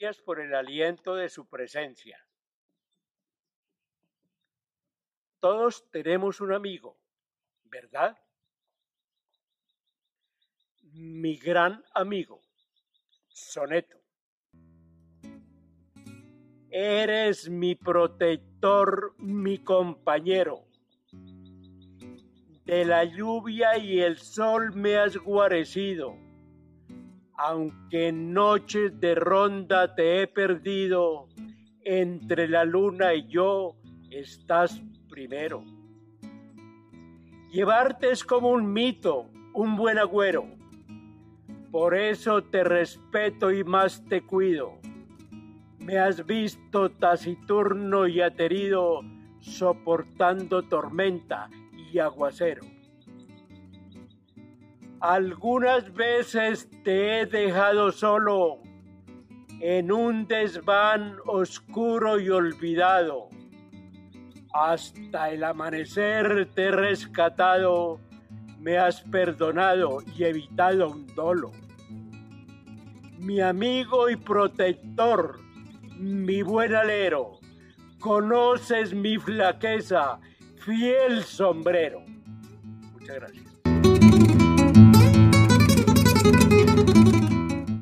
Gracias por el aliento de su presencia. Todos tenemos un amigo, ¿verdad? Mi gran amigo, soneto. Eres mi protector, mi compañero. De la lluvia y el sol me has guarecido aunque en noches de ronda te he perdido, entre la luna y yo estás primero. Llevarte es como un mito, un buen agüero. Por eso te respeto y más te cuido. Me has visto taciturno y aterido, soportando tormenta y aguacero. Algunas veces te he dejado solo en un desván oscuro y olvidado. Hasta el amanecer te he rescatado, me has perdonado y evitado un dolo. Mi amigo y protector, mi buen alero, conoces mi flaqueza, fiel sombrero. Muchas gracias.